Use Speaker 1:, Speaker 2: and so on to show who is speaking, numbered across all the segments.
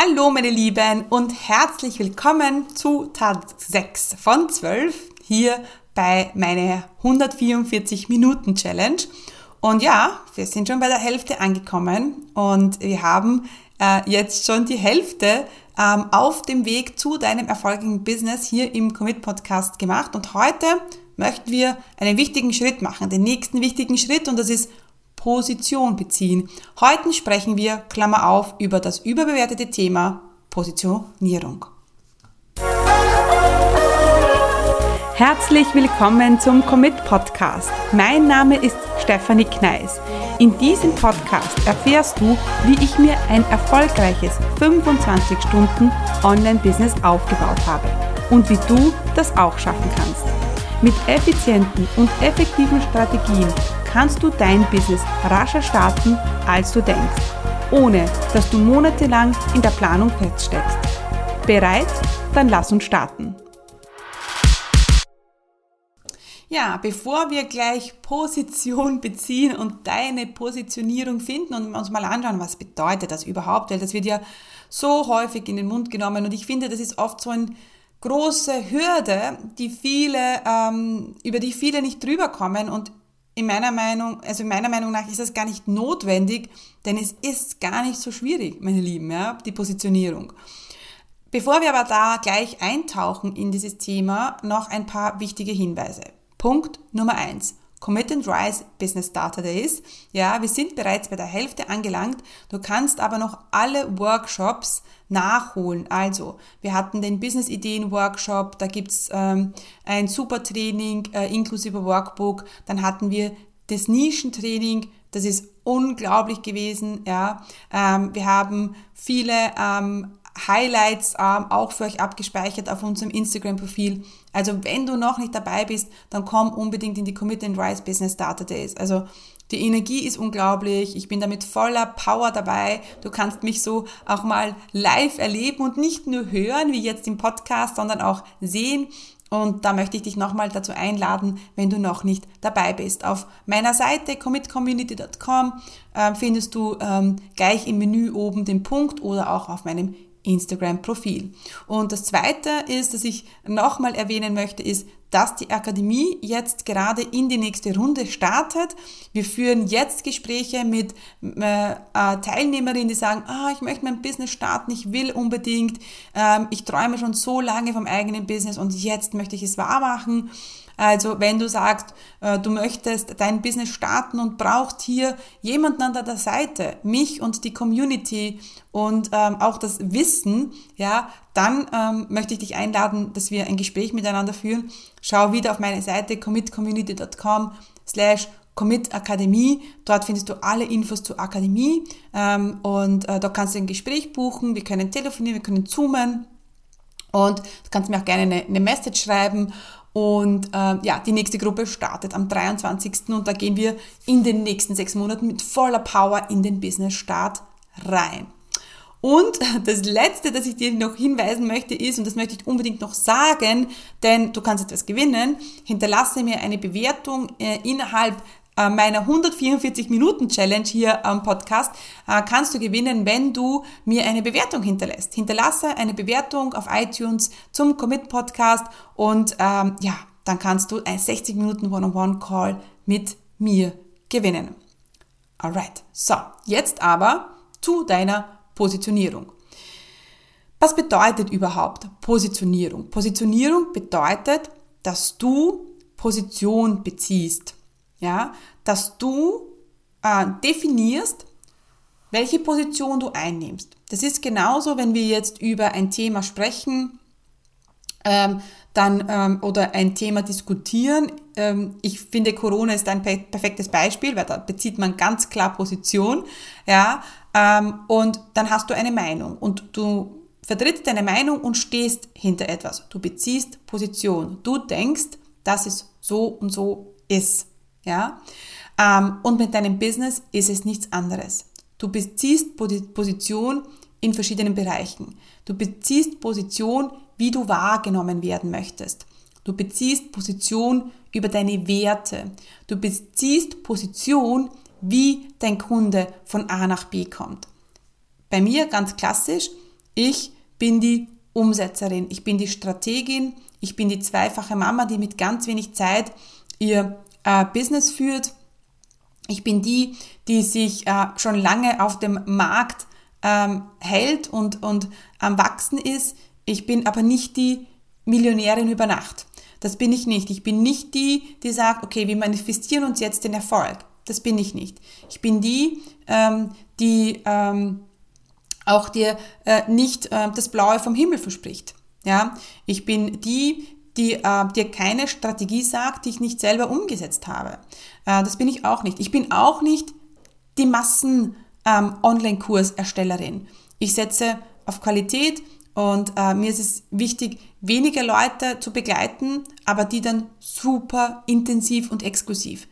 Speaker 1: Hallo meine Lieben und herzlich willkommen zu Tag 6 von 12 hier bei meiner 144 Minuten Challenge. Und ja, wir sind schon bei der Hälfte angekommen und wir haben äh, jetzt schon die Hälfte ähm, auf dem Weg zu deinem erfolgreichen Business hier im Commit Podcast gemacht. Und heute möchten wir einen wichtigen Schritt machen, den nächsten wichtigen Schritt und das ist Position beziehen. Heute sprechen wir, Klammer auf, über das überbewertete Thema Positionierung. Herzlich willkommen zum Commit Podcast. Mein Name ist Stefanie Kneis. In diesem Podcast erfährst du, wie ich mir ein erfolgreiches 25 Stunden Online-Business aufgebaut habe und wie du das auch schaffen kannst. Mit effizienten und effektiven Strategien kannst du dein Business rascher starten, als du denkst, ohne dass du monatelang in der Planung feststeckst. Bereit? Dann lass uns starten. Ja, bevor wir gleich Position beziehen und deine Positionierung finden und uns mal anschauen, was bedeutet das überhaupt, weil das wird ja so häufig in den Mund genommen und ich finde, das ist oft so eine große Hürde, die viele, ähm, über die viele nicht drüber kommen und in meiner Meinung, also in meiner Meinung nach ist das gar nicht notwendig, denn es ist gar nicht so schwierig, meine Lieben, ja, die Positionierung. Bevor wir aber da gleich eintauchen in dieses Thema, noch ein paar wichtige Hinweise. Punkt Nummer eins. Commit and Rise Business Starter Days. Ja, wir sind bereits bei der Hälfte angelangt. Du kannst aber noch alle Workshops nachholen. Also, wir hatten den Business Ideen Workshop, da gibt's ähm, ein super Training äh, inklusive Workbook. Dann hatten wir das Nischentraining, das ist unglaublich gewesen. Ja, ähm, wir haben viele ähm, Highlights ähm, auch für euch abgespeichert auf unserem Instagram-Profil. Also wenn du noch nicht dabei bist, dann komm unbedingt in die Commit and Rise Business Data Days. Also die Energie ist unglaublich. Ich bin damit voller Power dabei. Du kannst mich so auch mal live erleben und nicht nur hören, wie jetzt im Podcast, sondern auch sehen. Und da möchte ich dich nochmal dazu einladen, wenn du noch nicht dabei bist. Auf meiner Seite commitcommunity.com äh, findest du ähm, gleich im Menü oben den Punkt oder auch auf meinem Instagram-Profil. Und das Zweite ist, dass ich nochmal erwähnen möchte, ist, dass die Akademie jetzt gerade in die nächste Runde startet. Wir führen jetzt Gespräche mit äh, Teilnehmerinnen, die sagen, ah, ich möchte mein Business starten, ich will unbedingt, ähm, ich träume schon so lange vom eigenen Business und jetzt möchte ich es wahr machen. Also wenn du sagst, äh, du möchtest dein Business starten und brauchst hier jemanden an der Seite, mich und die Community und ähm, auch das Wissen, ja, dann ähm, möchte ich dich einladen, dass wir ein Gespräch miteinander führen. Schau wieder auf meine Seite commitcommunity.com slash Commit Akademie. Dort findest du alle Infos zur Akademie ähm, und äh, da kannst du ein Gespräch buchen. Wir können telefonieren, wir können zoomen und du kannst mir auch gerne eine, eine Message schreiben und äh, ja, die nächste Gruppe startet am 23. und da gehen wir in den nächsten sechs Monaten mit voller Power in den Business-Start rein. Und das Letzte, das ich dir noch hinweisen möchte, ist, und das möchte ich unbedingt noch sagen, denn du kannst etwas gewinnen, hinterlasse mir eine Bewertung äh, innerhalb äh, meiner 144 Minuten Challenge hier am Podcast äh, kannst du gewinnen, wenn du mir eine Bewertung hinterlässt. Hinterlasse eine Bewertung auf iTunes zum Commit Podcast und ähm, ja, dann kannst du ein 60 Minuten One-on-One Call mit mir gewinnen. Alright, so jetzt aber zu deiner Positionierung. Was bedeutet überhaupt Positionierung? Positionierung bedeutet, dass du Position beziehst ja, dass du äh, definierst, welche Position du einnimmst. Das ist genauso, wenn wir jetzt über ein Thema sprechen, ähm, dann ähm, oder ein Thema diskutieren. Ähm, ich finde, Corona ist ein perfektes Beispiel, weil da bezieht man ganz klar Position, ja, ähm, und dann hast du eine Meinung und du vertrittst deine Meinung und stehst hinter etwas. Du beziehst Position. Du denkst, dass es so und so ist. Ja? Ähm, und mit deinem Business ist es nichts anderes. Du beziehst Position in verschiedenen Bereichen. Du beziehst Position, wie du wahrgenommen werden möchtest. Du beziehst Position über deine Werte. Du beziehst Position, wie dein Kunde von A nach B kommt. Bei mir ganz klassisch, Ich bin die Umsetzerin, ich bin die Strategin, ich bin die zweifache Mama, die mit ganz wenig Zeit ihr äh, Business führt. Ich bin die, die sich äh, schon lange auf dem Markt ähm, hält und, und am Wachsen ist. Ich bin aber nicht die Millionärin über Nacht. Das bin ich nicht. Ich bin nicht die, die sagt, okay, wir manifestieren uns jetzt den Erfolg. Das bin ich nicht. Ich bin die, ähm, die ähm, auch dir äh, nicht äh, das Blaue vom Himmel verspricht. Ja, ich bin die, die äh, dir keine Strategie sagt, die ich nicht selber umgesetzt habe. Äh, das bin ich auch nicht. Ich bin auch nicht die Massen-Online-Kurserstellerin. Ähm, ich setze auf Qualität und äh, mir ist es wichtig, weniger Leute zu begleiten, aber die dann super intensiv und exklusiv.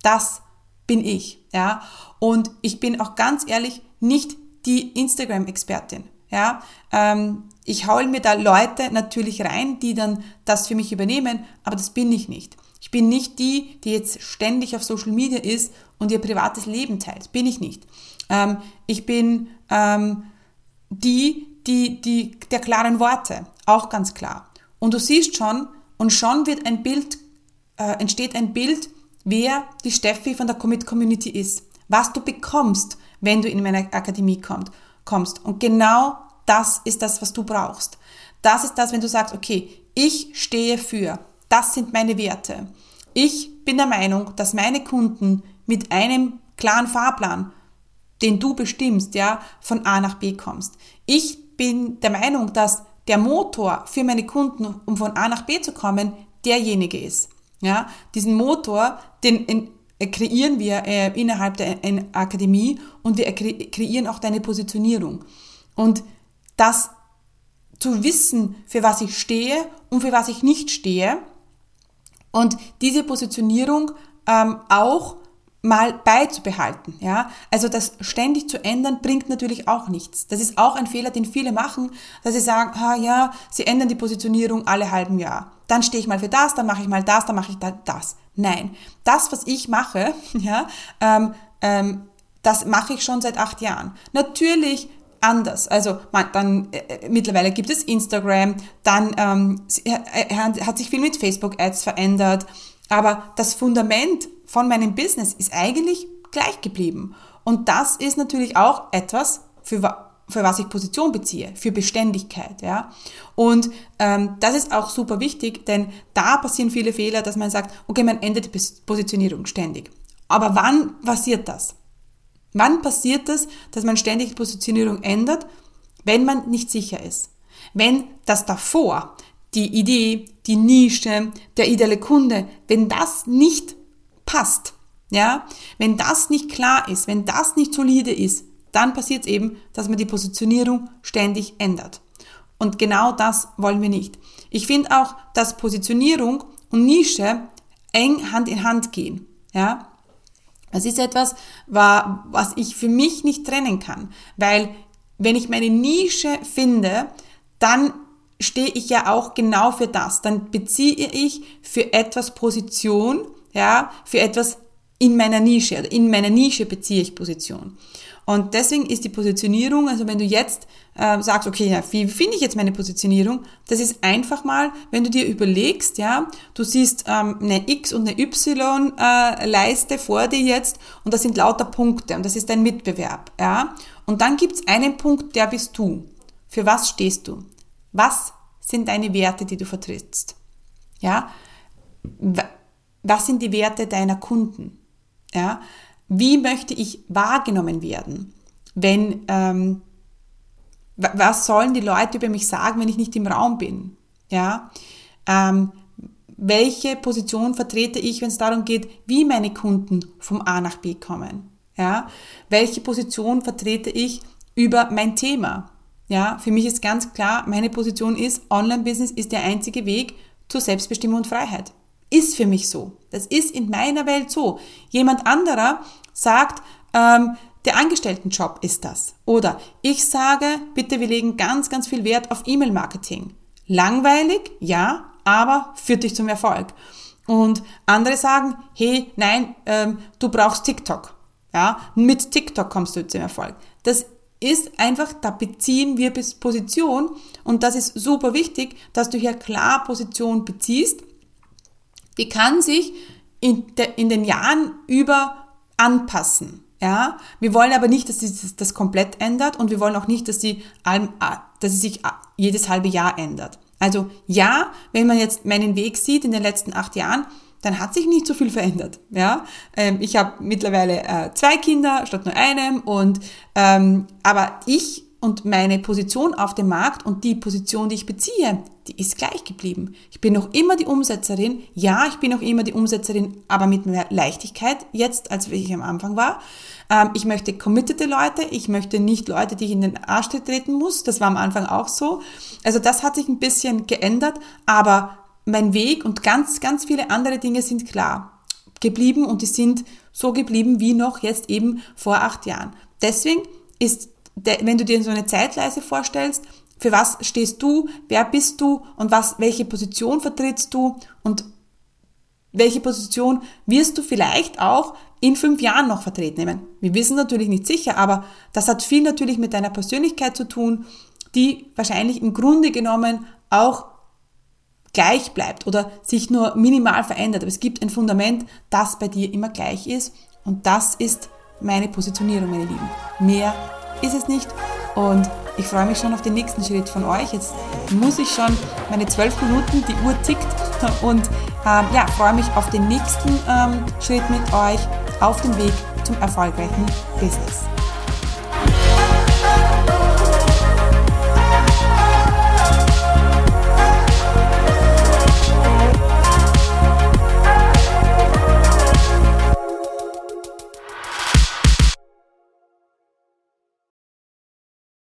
Speaker 1: Das bin ich, ja. Und ich bin auch ganz ehrlich nicht die Instagram-Expertin, ja. Ähm, ich haul mir da Leute natürlich rein, die dann das für mich übernehmen, aber das bin ich nicht. Ich bin nicht die, die jetzt ständig auf Social Media ist und ihr privates Leben teilt. Bin ich nicht. Ähm, ich bin ähm, die, die, die der klaren Worte, auch ganz klar. Und du siehst schon, und schon wird ein Bild, äh, entsteht ein Bild, wer die Steffi von der Commit Community ist, was du bekommst, wenn du in meine Akademie kommt, kommst. Und genau das ist das, was du brauchst. Das ist das, wenn du sagst, okay, ich stehe für, das sind meine Werte. Ich bin der Meinung, dass meine Kunden mit einem klaren Fahrplan, den du bestimmst, ja, von A nach B kommst. Ich bin der Meinung, dass der Motor für meine Kunden, um von A nach B zu kommen, derjenige ist. Ja, diesen Motor, den äh, kreieren wir äh, innerhalb der in Akademie und wir kreieren auch deine Positionierung. Und das zu wissen, für was ich stehe und für was ich nicht stehe und diese Positionierung ähm, auch mal beizubehalten. Ja? Also das ständig zu ändern bringt natürlich auch nichts. Das ist auch ein Fehler, den viele machen, dass sie sagen, ah ja, sie ändern die Positionierung alle halben Jahr. Dann stehe ich mal für das, dann mache ich mal das, dann mache ich da das. Nein, das, was ich mache, ja, ähm, ähm, das mache ich schon seit acht Jahren. Natürlich anders. Also man, dann äh, äh mittlerweile gibt es Instagram, dann ähm, hat sich viel mit Facebook-Ads verändert, aber das Fundament von meinem Business ist eigentlich gleich geblieben. Und das ist natürlich auch etwas, für, für was ich Position beziehe, für Beständigkeit. Ja? Und ähm, das ist auch super wichtig, denn da passieren viele Fehler, dass man sagt, okay, man ändert die Positionierung ständig. Aber wann passiert das? Wann passiert das, dass man ständig Positionierung ändert, wenn man nicht sicher ist? Wenn das davor, die Idee, die Nische, der ideale Kunde, wenn das nicht passt, ja, wenn das nicht klar ist, wenn das nicht solide ist, dann passiert es eben, dass man die Positionierung ständig ändert. Und genau das wollen wir nicht. Ich finde auch, dass Positionierung und Nische eng Hand in Hand gehen. Ja, das ist etwas, was ich für mich nicht trennen kann, weil wenn ich meine Nische finde, dann stehe ich ja auch genau für das. Dann beziehe ich für etwas Position ja, für etwas in meiner Nische oder in meiner Nische beziehe ich Position. Und deswegen ist die Positionierung, also wenn du jetzt äh, sagst, okay, ja, wie finde ich jetzt meine Positionierung? Das ist einfach mal, wenn du dir überlegst, ja, du siehst ähm, eine X und eine Y-Leiste äh, vor dir jetzt und das sind lauter Punkte und das ist dein Mitbewerb, ja. Und dann gibt es einen Punkt, der bist du. Für was stehst du? Was sind deine Werte, die du vertrittst? Ja, was sind die Werte deiner Kunden? Ja? Wie möchte ich wahrgenommen werden? Wenn, ähm, was sollen die Leute über mich sagen, wenn ich nicht im Raum bin? Ja? Ähm, welche Position vertrete ich, wenn es darum geht, wie meine Kunden vom A nach B kommen? Ja? Welche Position vertrete ich über mein Thema? Ja, für mich ist ganz klar, meine Position ist, Online-Business ist der einzige Weg zur Selbstbestimmung und Freiheit. Ist für mich so. Das ist in meiner Welt so. Jemand anderer sagt, ähm, der Angestelltenjob ist das. Oder ich sage, bitte, wir legen ganz, ganz viel Wert auf E-Mail-Marketing. Langweilig, ja, aber führt dich zum Erfolg. Und andere sagen, hey, nein, ähm, du brauchst TikTok. Ja, mit TikTok kommst du zum Erfolg. Das ist einfach, da beziehen wir bis Position und das ist super wichtig, dass du hier klar Position beziehst. Die kann sich in, de, in den Jahren über anpassen. Ja, wir wollen aber nicht, dass sie das, das komplett ändert und wir wollen auch nicht, dass sie, dass sie sich jedes halbe Jahr ändert. Also ja, wenn man jetzt meinen Weg sieht in den letzten acht Jahren, dann hat sich nicht so viel verändert. Ja, ähm, ich habe mittlerweile äh, zwei Kinder statt nur einem und ähm, aber ich und meine Position auf dem Markt und die Position, die ich beziehe, die ist gleich geblieben. Ich bin noch immer die Umsetzerin. Ja, ich bin noch immer die Umsetzerin, aber mit mehr Leichtigkeit jetzt, als ich am Anfang war. Ähm, ich möchte committete Leute. Ich möchte nicht Leute, die ich in den Arsch treten muss. Das war am Anfang auch so. Also das hat sich ein bisschen geändert, aber mein Weg und ganz, ganz viele andere Dinge sind klar geblieben und die sind so geblieben wie noch jetzt eben vor acht Jahren. Deswegen ist, wenn du dir so eine Zeitleise vorstellst, für was stehst du, wer bist du und was, welche Position vertrittst du und welche Position wirst du vielleicht auch in fünf Jahren noch vertreten. Nehmen. Wir wissen natürlich nicht sicher, aber das hat viel natürlich mit deiner Persönlichkeit zu tun, die wahrscheinlich im Grunde genommen auch gleich bleibt oder sich nur minimal verändert. Aber es gibt ein Fundament, das bei dir immer gleich ist. Und das ist meine Positionierung, meine Lieben. Mehr ist es nicht. Und ich freue mich schon auf den nächsten Schritt von euch. Jetzt muss ich schon meine zwölf Minuten, die Uhr tickt. Und ähm, ja, freue mich auf den nächsten ähm, Schritt mit euch auf dem Weg zum erfolgreichen Business.